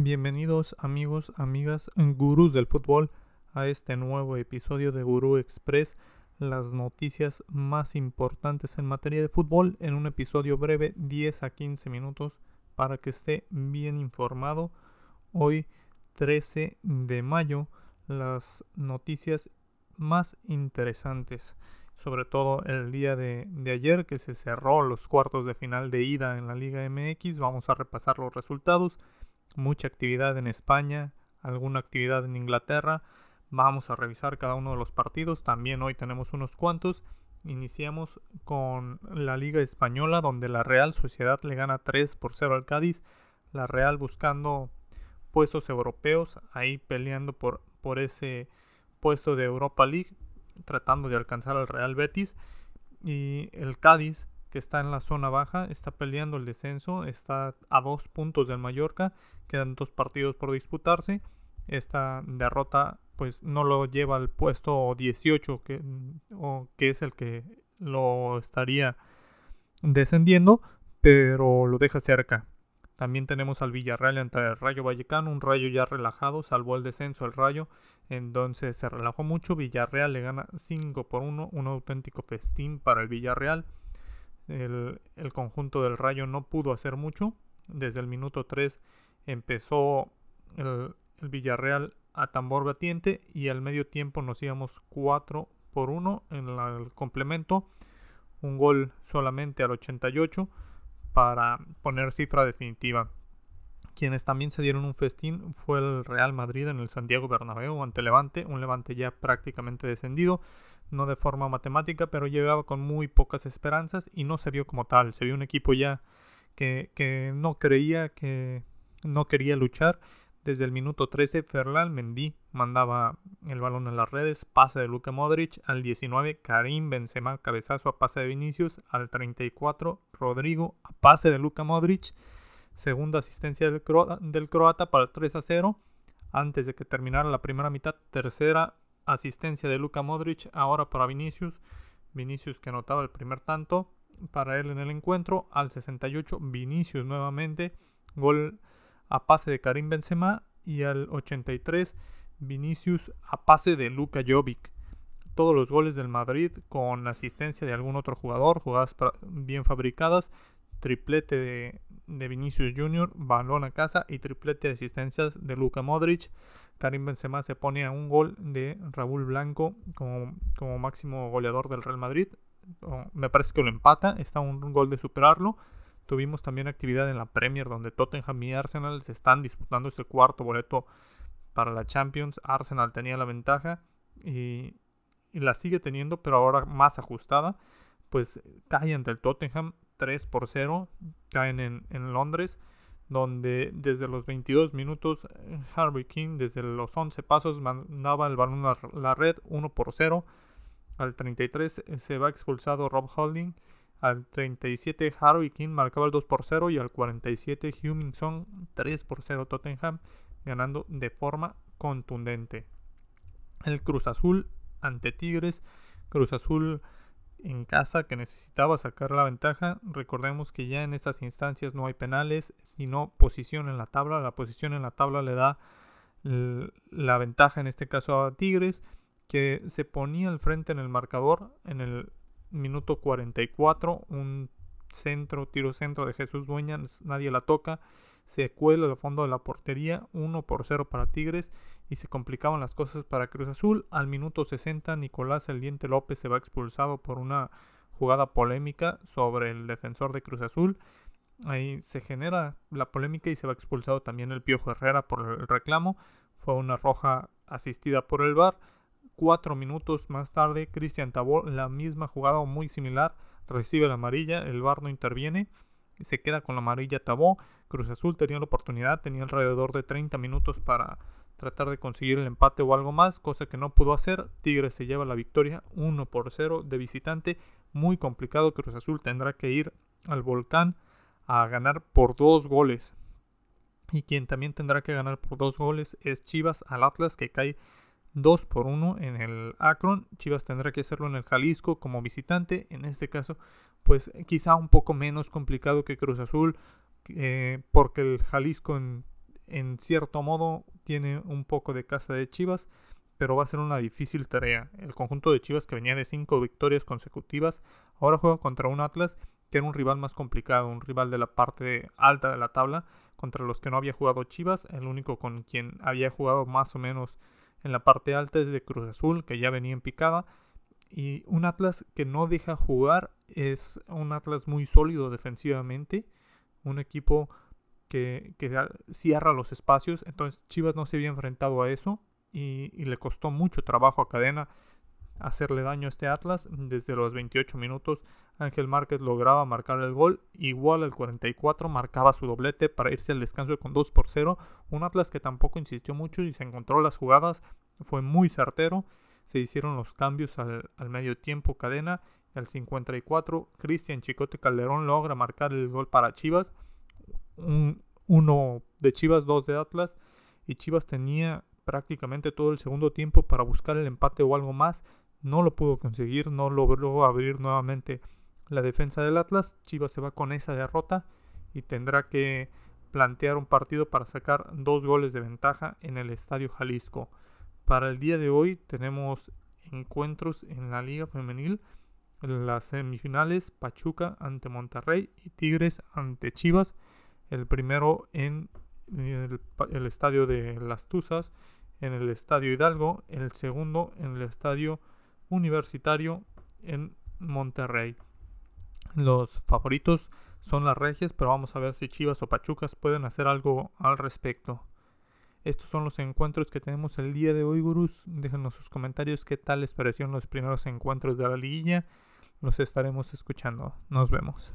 Bienvenidos amigos, amigas, gurús del fútbol a este nuevo episodio de Gurú Express, las noticias más importantes en materia de fútbol en un episodio breve 10 a 15 minutos para que esté bien informado. Hoy 13 de mayo las noticias más interesantes sobre todo el día de, de, ayer que se cerró los cuartos de final de ida en la Liga MX. Vamos a repasar los resultados. Mucha actividad en España, alguna actividad en Inglaterra. Vamos a revisar cada uno de los partidos. También hoy tenemos unos cuantos. Iniciamos con la Liga Española donde la Real Sociedad le gana 3 por 0 al Cádiz. La Real buscando puestos europeos, ahí peleando por, por ese puesto de Europa League tratando de alcanzar al Real Betis. Y el Cádiz, que está en la zona baja, está peleando el descenso, está a dos puntos del Mallorca, quedan dos partidos por disputarse. Esta derrota pues no lo lleva al puesto 18, que, o, que es el que lo estaría descendiendo, pero lo deja cerca. También tenemos al Villarreal entre el Rayo Vallecano, un Rayo ya relajado, salvó el descenso el Rayo, entonces se relajó mucho. Villarreal le gana 5 por 1, un auténtico festín para el Villarreal. El, conjunto del Rayo no pudo hacer mucho. Desde el minuto 3 empezó el, Villarreal a tambor batiente y al medio tiempo nos íbamos 4 por 1 en el complemento. Un gol solamente al 88 para poner cifra definitiva. Quienes también se dieron un festín fue el Real Madrid en el Santiago Bernabéu ante Levante, un Levante ya prácticamente descendido, no de forma matemática, pero llegaba con muy pocas esperanzas y no se vio como tal. Se vio un equipo ya que, que no creía, que no quería luchar desde el minuto 13, Ferland Mendy mandaba el balón en las redes, pase de Luka Modric al 19, Karim Benzema cabezazo a pase de Vinicius al 34, Rodrigo a pase de Luka Modric, segunda asistencia del, croata para el 3 a 0, antes de que terminara la primera mitad, tercera asistencia de Luka Modric, ahora para Vinicius, Vinicius que anotaba el primer tanto para él en el encuentro, al 68, Vinicius nuevamente, gol a pase de Karim Benzema. Y al 83 Vinicius a pase de Luka Jovic. Todos los goles del Madrid con asistencia de algún otro jugador, jugadas bien fabricadas, triplete de, Vinicius Jr., balón a casa y triplete de asistencias de Luka Modric. Karim Benzema se pone a un gol de Raúl Blanco como, como máximo goleador del Real Madrid. me parece que lo empata, está un gol de superarlo. Tuvimos también actividad en la Premier donde Tottenham y Arsenal se están disputando este cuarto boleto para la Champions. Arsenal tenía la ventaja y, la sigue teniendo, pero ahora más ajustada. Pues cae ante el Tottenham 3 por 0. Caen en, en Londres donde desde los 22 minutos Harvey King desde los 11 pasos mandaba el balón a la red 1 por 0. Al 33 se va expulsado Rob Holding al 37 Harry King marcaba el 2 por 0 y al 47 Hummingson 3 por 0 Tottenham ganando de forma contundente. El Cruz Azul ante Tigres. Cruz Azul en casa que necesitaba sacar la ventaja. Recordemos que ya en estas instancias no hay penales, sino posición en la tabla. La posición en la tabla le da la ventaja en este caso a Tigres, que se ponía al frente en el marcador en el minuto 44, un centro, tiro centro de Jesús Dueña, nadie la toca, se cuela al fondo de la portería, 1 por 0 para Tigres y se complicaban las cosas para Cruz Azul. Al minuto 60, Nicolás El Diente López se va expulsado por una jugada polémica sobre el defensor de Cruz Azul. Ahí se genera la polémica y se va expulsado también el Piojo Herrera por el reclamo. Fue una roja asistida por el VAR. Cuatro minutos más tarde, Cristian Tabó, la misma jugada o muy similar, recibe la amarilla, el VAR no interviene, se queda con la amarilla Tabó. Cruz Azul tenía la oportunidad, tenía alrededor de 30 minutos para tratar de conseguir el empate o algo más, cosa que no pudo hacer. Tigres se lleva la victoria 1 por 0 de visitante, muy complicado. Cruz Azul tendrá que ir al volcán a ganar por dos goles. Y quien también tendrá que ganar por dos goles es Chivas al Atlas que cae 2 por 1 en el Akron. Chivas tendrá que hacerlo en el Jalisco como visitante. En este caso, pues quizá un poco menos complicado que Cruz Azul, eh, porque el Jalisco en cierto modo tiene un poco de casa de Chivas, pero va a ser una difícil tarea. El conjunto de Chivas que venía de cinco victorias consecutivas, ahora juega contra un Atlas que era un rival más complicado, un rival de la parte alta de la tabla, contra los que no había jugado Chivas, el único con quien había jugado más o menos en la parte alta es de Cruz Azul, que ya venía en picada, y un Atlas que no deja jugar es un Atlas muy sólido defensivamente, un equipo que, cierra los espacios, entonces Chivas no se había enfrentado a eso y, y le costó mucho trabajo a Cadena hacerle daño a este Atlas. Desde los 28 minutos Ángel Márquez lograba marcar el gol, igual al 44 marcaba su doblete para irse al descanso con 2 por 0. Un Atlas que tampoco insistió mucho y se encontró las jugadas, fue muy certero. Se hicieron los cambios al, medio tiempo cadena. Y al 54, Cristian Chicote Calderón logra marcar el gol para Chivas. uno de Chivas, dos de Atlas. Y Chivas tenía prácticamente todo el segundo tiempo para buscar el empate o algo más. No lo pudo conseguir, no logró abrir nuevamente la defensa del Atlas. Chivas se va con esa derrota y tendrá que plantear un partido para sacar dos goles de ventaja en el Estadio Jalisco. Para el día de hoy tenemos encuentros en la Liga Femenil. Las semifinales Pachuca ante Monterrey y Tigres ante Chivas. El primero en el, el estadio de Las Tuzas, en el estadio Hidalgo. El segundo en el estadio Universitario en Monterrey. Los favoritos son las Regias, pero vamos a ver si Chivas o Pachucas pueden hacer algo al respecto. Estos son los encuentros que tenemos el día de hoy, gurús. Déjenos sus comentarios qué tal les parecieron los primeros encuentros de la liguilla. Los estaremos escuchando. Nos vemos.